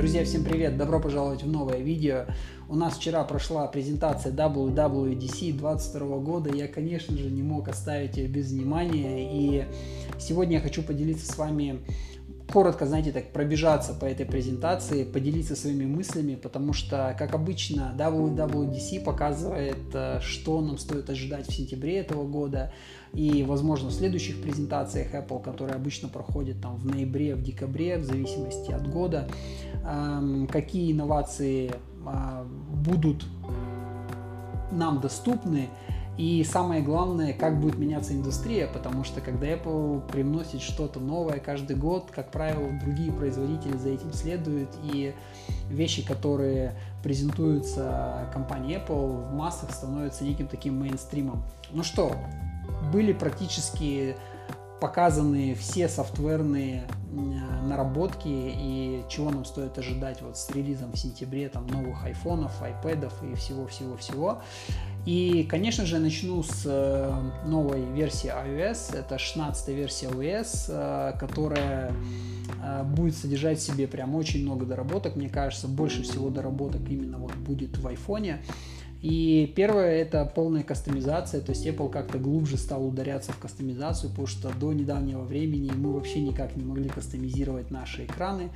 Друзья, всем привет! Добро пожаловать в новое видео. У нас вчера прошла презентация WWDC 2022 года. Я, конечно же, не мог оставить ее без внимания. И сегодня я хочу поделиться с вами коротко, знаете, так пробежаться по этой презентации, поделиться своими мыслями, потому что, как обычно, WWDC показывает, э, что нам стоит ожидать в сентябре этого года. И, возможно, в следующих презентациях Apple, которые обычно проходят там в ноябре, в декабре, в зависимости от года, эм, какие инновации э, будут нам доступны, и самое главное, как будет меняться индустрия, потому что когда Apple привносит что-то новое каждый год, как правило, другие производители за этим следуют, и вещи, которые презентуются компанией Apple в массах, становятся неким таким мейнстримом. Ну что, были практически показаны все софтверные наработки и чего нам стоит ожидать вот с релизом в сентябре там новых айфонов, айпэдов и всего-всего-всего. И, конечно же, начну с э, новой версии iOS. Это 16 версия OS, э, которая э, будет содержать в себе прям очень много доработок. Мне кажется, больше всего доработок именно вот будет в айфоне. И первое это полная кастомизация, то есть Apple как-то глубже стал ударяться в кастомизацию, потому что до недавнего времени мы вообще никак не могли кастомизировать наши экраны.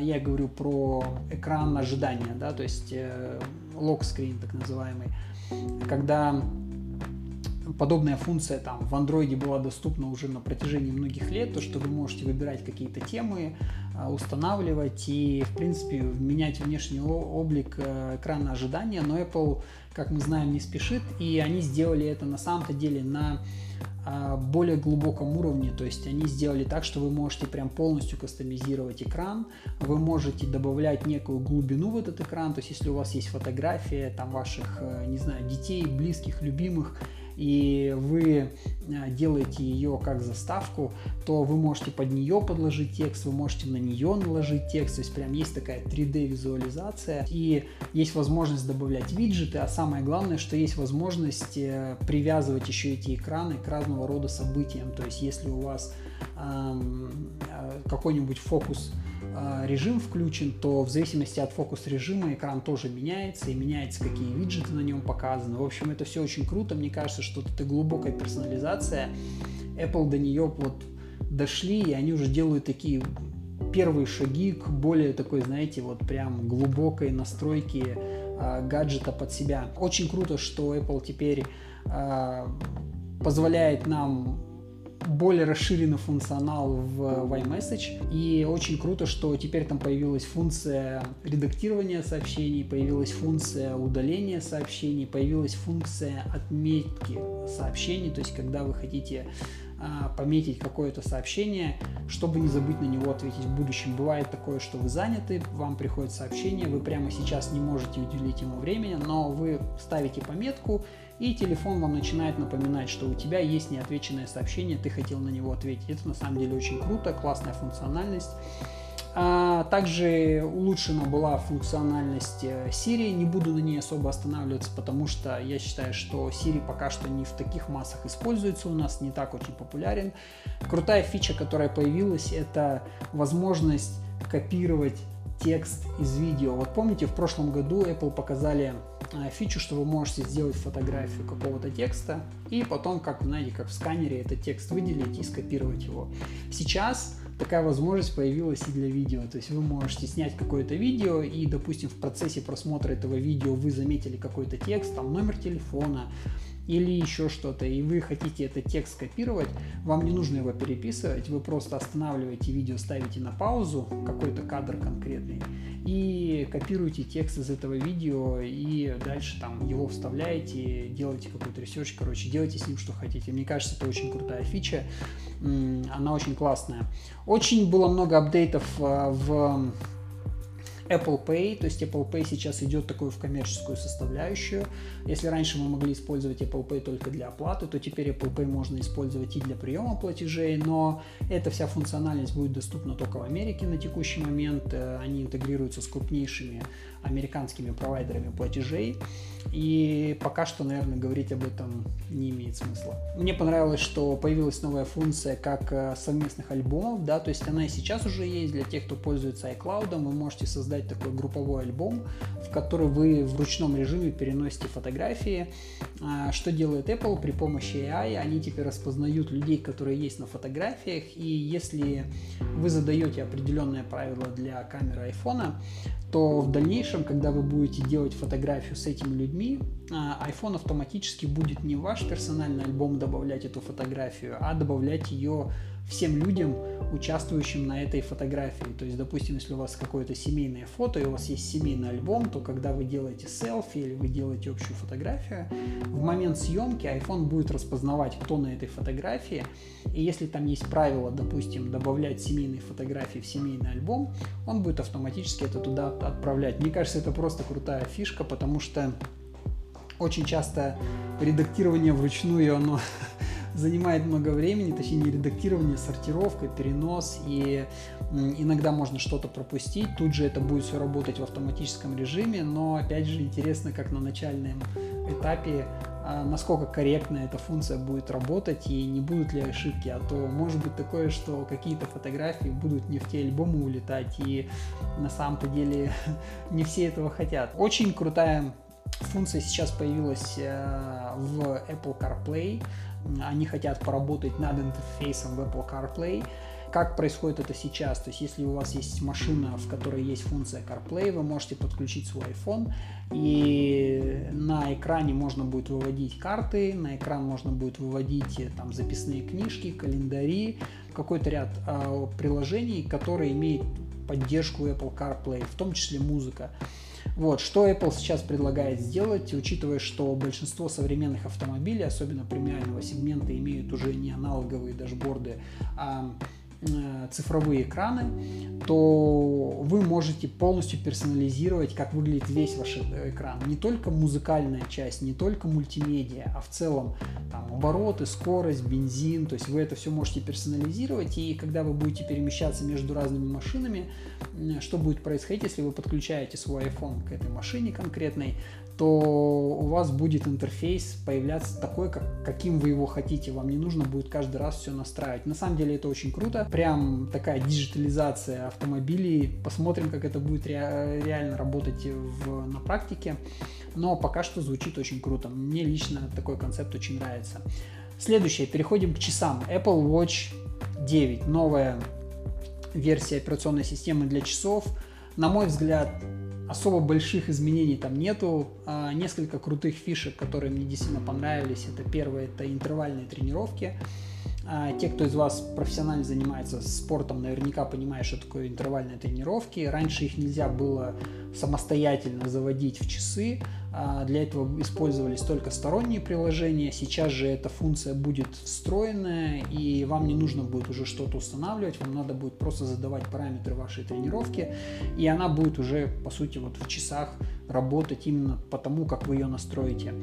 Я говорю про экран ожидания, да, то есть лог-скрин так называемый когда подобная функция там в андроиде была доступна уже на протяжении многих лет, то что вы можете выбирать какие-то темы, а, устанавливать и, в принципе, менять внешний облик э, экрана ожидания, но Apple, как мы знаем, не спешит, и они сделали это на самом-то деле на а, более глубоком уровне, то есть они сделали так, что вы можете прям полностью кастомизировать экран, вы можете добавлять некую глубину в этот экран, то есть если у вас есть фотография там ваших, э, не знаю, детей, близких, любимых, и вы э, делаете ее как заставку, то вы можете под нее подложить текст, вы можете на нее наложить текст, то есть прям есть такая 3D визуализация. И есть возможность добавлять виджеты, а самое главное, что есть возможность э, привязывать еще эти экраны к разного рода событиям, то есть если у вас эм, какой-нибудь фокус режим включен, то в зависимости от фокус режима экран тоже меняется, и меняется, какие виджеты на нем показаны. В общем, это все очень круто. Мне кажется, что это глубокая персонализация. Apple до нее вот дошли, и они уже делают такие первые шаги к более такой, знаете, вот прям глубокой настройке э, гаджета под себя. Очень круто, что Apple теперь э, позволяет нам более расширенный функционал в iMessage. И очень круто, что теперь там появилась функция редактирования сообщений, появилась функция удаления сообщений, появилась функция отметки сообщений. То есть, когда вы хотите пометить какое-то сообщение, чтобы не забыть на него ответить в будущем. Бывает такое, что вы заняты, вам приходит сообщение, вы прямо сейчас не можете уделить ему времени, но вы ставите пометку, и телефон вам начинает напоминать, что у тебя есть неотвеченное сообщение, ты хотел на него ответить. Это на самом деле очень круто, классная функциональность. А, также улучшена была функциональность э, Siri. Не буду на ней особо останавливаться, потому что я считаю, что Siri пока что не в таких массах используется у нас, не так очень популярен. Крутая фича, которая появилась, это возможность копировать текст из видео. Вот помните, в прошлом году Apple показали э, фичу, что вы можете сделать фотографию какого-то текста и потом, как, знаете, как в сканере этот текст выделить и скопировать его. Сейчас такая возможность появилась и для видео. То есть вы можете снять какое-то видео и, допустим, в процессе просмотра этого видео вы заметили какой-то текст, там номер телефона, или еще что-то, и вы хотите этот текст скопировать, вам не нужно его переписывать, вы просто останавливаете видео, ставите на паузу какой-то кадр конкретный и копируете текст из этого видео и дальше там его вставляете, делаете какой-то research, короче, делайте с ним что хотите. Мне кажется, это очень крутая фича, она очень классная. Очень было много апдейтов а, в Apple Pay, то есть Apple Pay сейчас идет такую в коммерческую составляющую. Если раньше мы могли использовать Apple Pay только для оплаты, то теперь Apple Pay можно использовать и для приема платежей, но эта вся функциональность будет доступна только в Америке на текущий момент. Э, они интегрируются с крупнейшими американскими провайдерами платежей. И пока что, наверное, говорить об этом не имеет смысла. Мне понравилось, что появилась новая функция как э, совместных альбомов, да, то есть она и сейчас уже есть для тех, кто пользуется iCloud. Вы можете создать такой групповой альбом, в который вы в ручном режиме переносите фотографии. А, что делает Apple при помощи AI? Они теперь распознают людей, которые есть на фотографиях, и если вы задаете определенные правила для камеры iPhone, то в дальнейшем, когда вы будете делать фотографию с этими людьми, а, iPhone автоматически будет не в ваш персональный альбом добавлять эту фотографию, а добавлять ее всем людям, участвующим на этой фотографии. То есть, допустим, если у вас какое-то семейное фото и у вас есть семейный альбом, то когда вы делаете селфи или вы делаете общую фотографию, в момент съемки iPhone будет распознавать, кто на этой фотографии. И если там есть правило, допустим, добавлять семейные фотографии в семейный альбом, он будет автоматически это туда отправлять. Мне кажется, это просто крутая фишка, потому что очень часто редактирование вручную, оно занимает много времени, точнее не редактирование, сортировка, перенос, и иногда можно что-то пропустить, тут же это будет все работать в автоматическом режиме, но опять же интересно, как на начальном этапе а, насколько корректно эта функция будет работать и не будут ли ошибки, а то может быть такое, что какие-то фотографии будут не в те альбомы улетать и на самом-то деле не все этого хотят. Очень крутая функция сейчас появилась э, в Apple CarPlay, они хотят поработать над интерфейсом в Apple CarPlay. Как происходит это сейчас? То есть, если у вас есть машина, в которой есть функция CarPlay, вы можете подключить свой iPhone, и на экране можно будет выводить карты, на экран можно будет выводить э, там записные книжки, календари, какой-то ряд э, приложений, которые имеют поддержку Apple CarPlay, в том числе музыка. Вот, что Apple сейчас предлагает сделать, учитывая, что большинство современных автомобилей, особенно премиального сегмента, имеют уже не аналоговые дашборды, а цифровые экраны, то вы можете полностью персонализировать, как выглядит весь ваш э, экран. Не только музыкальная часть, не только мультимедиа, а в целом там, обороты, скорость, бензин. То есть вы это все можете персонализировать, и когда вы будете перемещаться между разными машинами, что будет происходить, если вы подключаете свой iPhone к этой машине конкретной, то у вас будет интерфейс появляться такой, как, каким вы его хотите. Вам не нужно будет каждый раз все настраивать. На самом деле это очень круто. Прям такая диджитализация автомобилей. Посмотрим, как это будет ре- реально работать в, на практике. Но пока что звучит очень круто. Мне лично такой концепт очень нравится. Следующее. Переходим к часам. Apple Watch 9. Новая версия операционной системы для часов. На мой взгляд, особо больших изменений там нету. А, несколько крутых фишек, которые мне действительно понравились. Это первое, это интервальные тренировки. А, те, кто из вас профессионально занимается спортом, наверняка понимают, что такое интервальные тренировки. Раньше их нельзя было самостоятельно заводить в часы. А, для этого использовались только сторонние приложения. Сейчас же эта функция будет встроенная, и вам не нужно будет уже что-то устанавливать. Вам надо будет просто задавать параметры вашей тренировки, и она будет уже, по сути, вот в часах работать именно по тому, как вы ее настроите.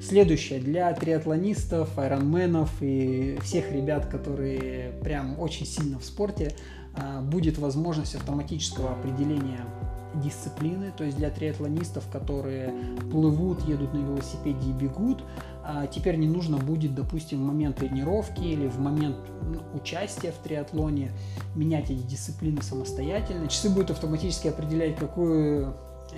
Следующее для триатлонистов, айронменов и всех ребят, которые прям очень сильно в спорте, а, будет возможность автоматического определения дисциплины, то есть для триатлонистов, которые плывут, едут на велосипеде и бегут, а, теперь не нужно будет, допустим, в момент тренировки или в момент участия в триатлоне менять эти дисциплины самостоятельно. Часы будут автоматически определять, какую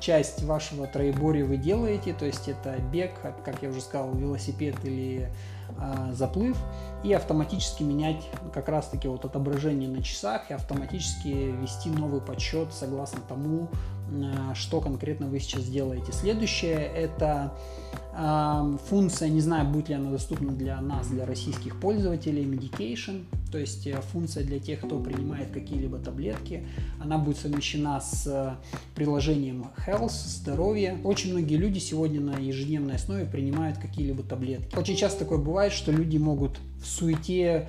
часть вашего троеборья вы делаете, то есть это бег, как я уже сказал, велосипед или а, заплыв, и автоматически менять как раз таки вот отображение на часах и автоматически вести новый подсчет согласно тому, а, что конкретно вы сейчас делаете. Следующее это э, функция, не знаю, будет ли она доступна для нас, для российских пользователей, Medication, то есть э, функция для тех, кто принимает какие-либо таблетки. Она будет совмещена с э, приложением Health, здоровье. Очень многие люди сегодня на ежедневной основе принимают какие-либо таблетки. Очень часто такое бывает, что люди могут в суете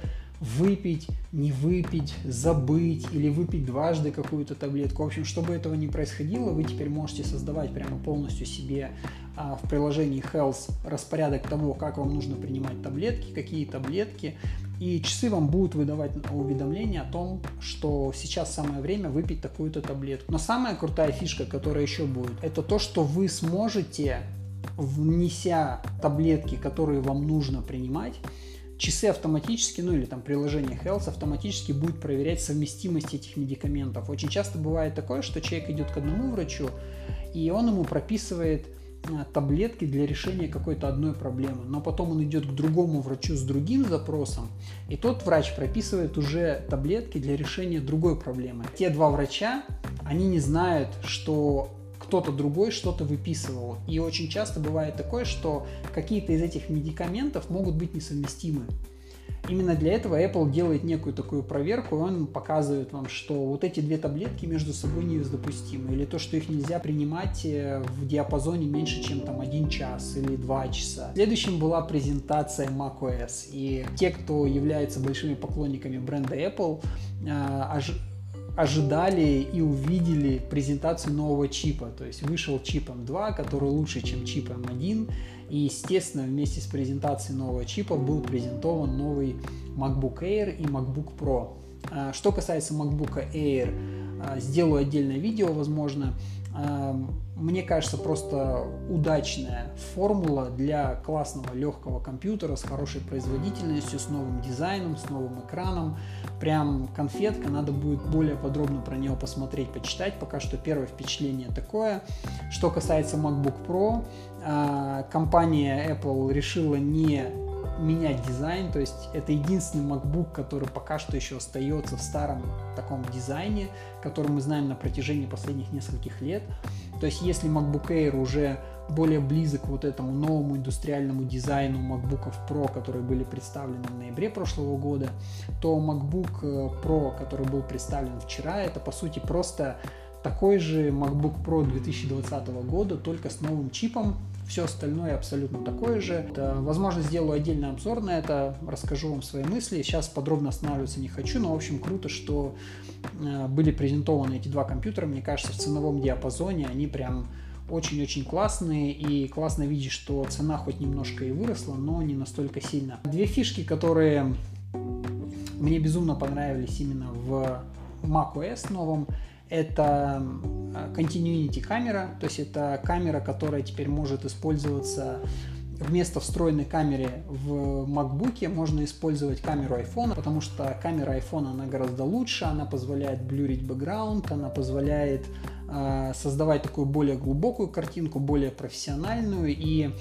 выпить, не выпить, забыть или выпить дважды какую-то таблетку. В общем, чтобы этого не происходило, вы теперь можете создавать прямо полностью себе а, в приложении Health распорядок того, как вам нужно принимать таблетки, какие таблетки, и часы вам будут выдавать уведомления о том, что сейчас самое время выпить такую-то таблетку. Но самая крутая фишка, которая еще будет, это то, что вы сможете, внеся таблетки, которые вам нужно принимать, часы автоматически, ну или там приложение Health автоматически будет проверять совместимость этих медикаментов. Очень часто бывает такое, что человек идет к одному врачу, и он ему прописывает Э, таблетки для решения какой-то одной проблемы, но потом он идет к другому врачу с другим запросом, и тот врач прописывает уже таблетки для решения другой проблемы. Те два врача, они не знают, что кто-то другой что-то выписывал. И очень часто бывает такое, что какие-то из этих медикаментов могут быть несовместимы. Именно для этого Apple делает некую такую проверку, и он показывает вам, что вот эти две таблетки между собой недопустимы, или то, что их нельзя принимать э, в диапазоне меньше, чем там один час или два часа. Следующим была презентация macOS, и те, кто является большими поклонниками бренда Apple, э, ожидали и увидели презентацию нового чипа. То есть вышел чип M2, который лучше, чем чип M1. И, естественно, вместе с презентацией нового чипа был презентован новый MacBook Air и MacBook Pro. А, что касается MacBook Air, сделаю отдельное видео, возможно. Мне кажется, просто удачная формула для классного легкого компьютера с хорошей производительностью, с новым дизайном, с новым экраном. Прям конфетка, надо будет более подробно про нее посмотреть, почитать. Пока что первое впечатление такое. Что касается MacBook Pro, а, компания Apple решила не менять дизайн, то есть это единственный MacBook, который пока что еще остается в старом таком дизайне, который мы знаем на протяжении последних нескольких лет. То есть если MacBook Air уже более близок к вот этому новому индустриальному дизайну MacBook Pro, которые были представлены в ноябре прошлого года, то MacBook э, Pro, который был представлен вчера, это по сути просто такой же MacBook Pro 2020 года, только с новым чипом, все остальное абсолютно такое же. Возможно, сделаю отдельный обзор на это, расскажу вам свои мысли. Сейчас подробно останавливаться не хочу, но, в общем, круто, что э, были презентованы эти два компьютера. Мне кажется, в ценовом диапазоне они прям очень-очень классные, и классно видеть, что цена хоть немножко и выросла, но не настолько сильно. Две фишки, которые мне безумно понравились именно в macOS новом, это Continuity камера, то есть это камера, которая теперь может использоваться вместо встроенной камеры в MacBook можно использовать камеру iPhone, потому что камера iPhone она гораздо лучше, она позволяет блюрить бэкграунд, она позволяет э, создавать такую более глубокую картинку, более профессиональную, и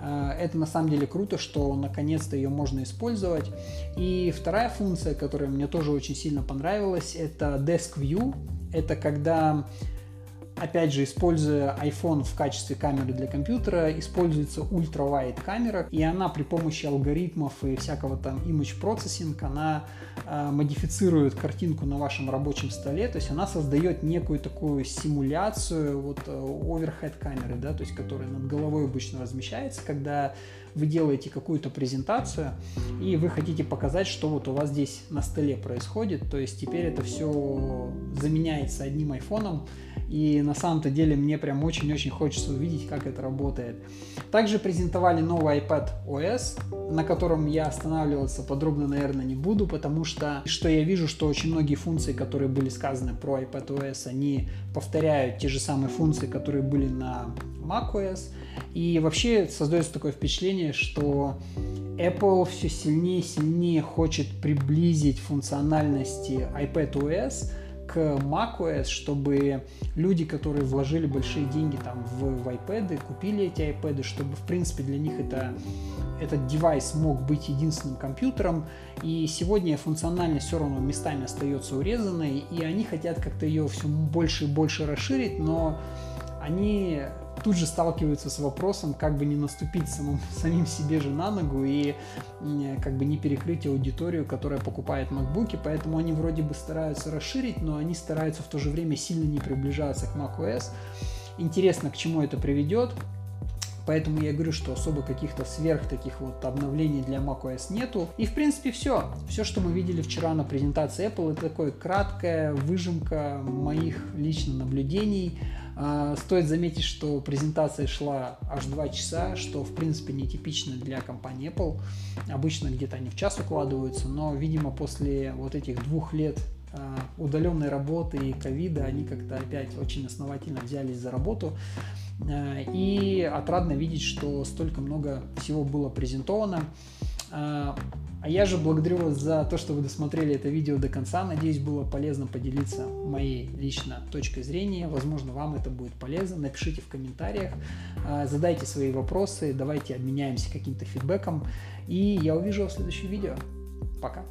это на самом деле круто, что наконец-то ее можно использовать. И вторая функция, которая мне тоже очень сильно понравилась, это Desk View. Это когда Опять же, используя iPhone в качестве камеры для компьютера, используется ультравайд камера, и она при помощи алгоритмов и всякого там image processing, она э, модифицирует картинку на вашем рабочем столе, то есть она создает некую такую симуляцию вот э, overhead камеры, да, то есть которая над головой обычно размещается, когда вы делаете какую-то презентацию, и вы хотите показать, что вот у вас здесь на столе происходит, то есть теперь это все заменяется одним айфоном, и на самом-то деле мне прям очень-очень хочется увидеть, как это работает. Также презентовали новый iPad OS, на котором я останавливаться подробно, наверное, не буду, потому что, что я вижу, что очень многие функции, которые были сказаны про iPad OS, они повторяют те же самые функции, которые были на macOS. И вообще создается такое впечатление, что Apple все сильнее и сильнее хочет приблизить функциональности iPadOS к macOS, чтобы люди, которые вложили большие деньги там в, в iPad, купили эти iPad, чтобы в принципе для них это этот девайс мог быть единственным компьютером, и сегодня функциональность все равно местами остается урезанной, и они хотят как-то ее все больше и больше расширить, но они тут же сталкиваются с вопросом, как бы не наступить самым, самим себе же на ногу и как бы не перекрыть аудиторию, которая покупает макбуки, поэтому они вроде бы стараются расширить, но они стараются в то же время сильно не приближаться к macOS. Интересно, к чему это приведет. Поэтому я говорю, что особо каких-то сверх таких вот обновлений для macOS нету. И в принципе все. Все, что мы видели вчера на презентации Apple, это такое краткая выжимка моих лично наблюдений. А, стоит заметить, что презентация шла аж 2 часа, что в принципе нетипично для компании Apple. Обычно где-то они в час укладываются, но, видимо, после вот этих двух лет а, удаленной работы и ковида они как-то опять очень основательно взялись за работу. А, и отрадно видеть, что столько много всего было презентовано. А, а я же благодарю вас за то, что вы досмотрели это видео до конца. Надеюсь, было полезно поделиться моей лично точкой зрения. Возможно, вам это будет полезно. Напишите в комментариях, задайте свои вопросы, давайте обменяемся каким-то фидбэком. И я увижу вас в следующем видео. Пока.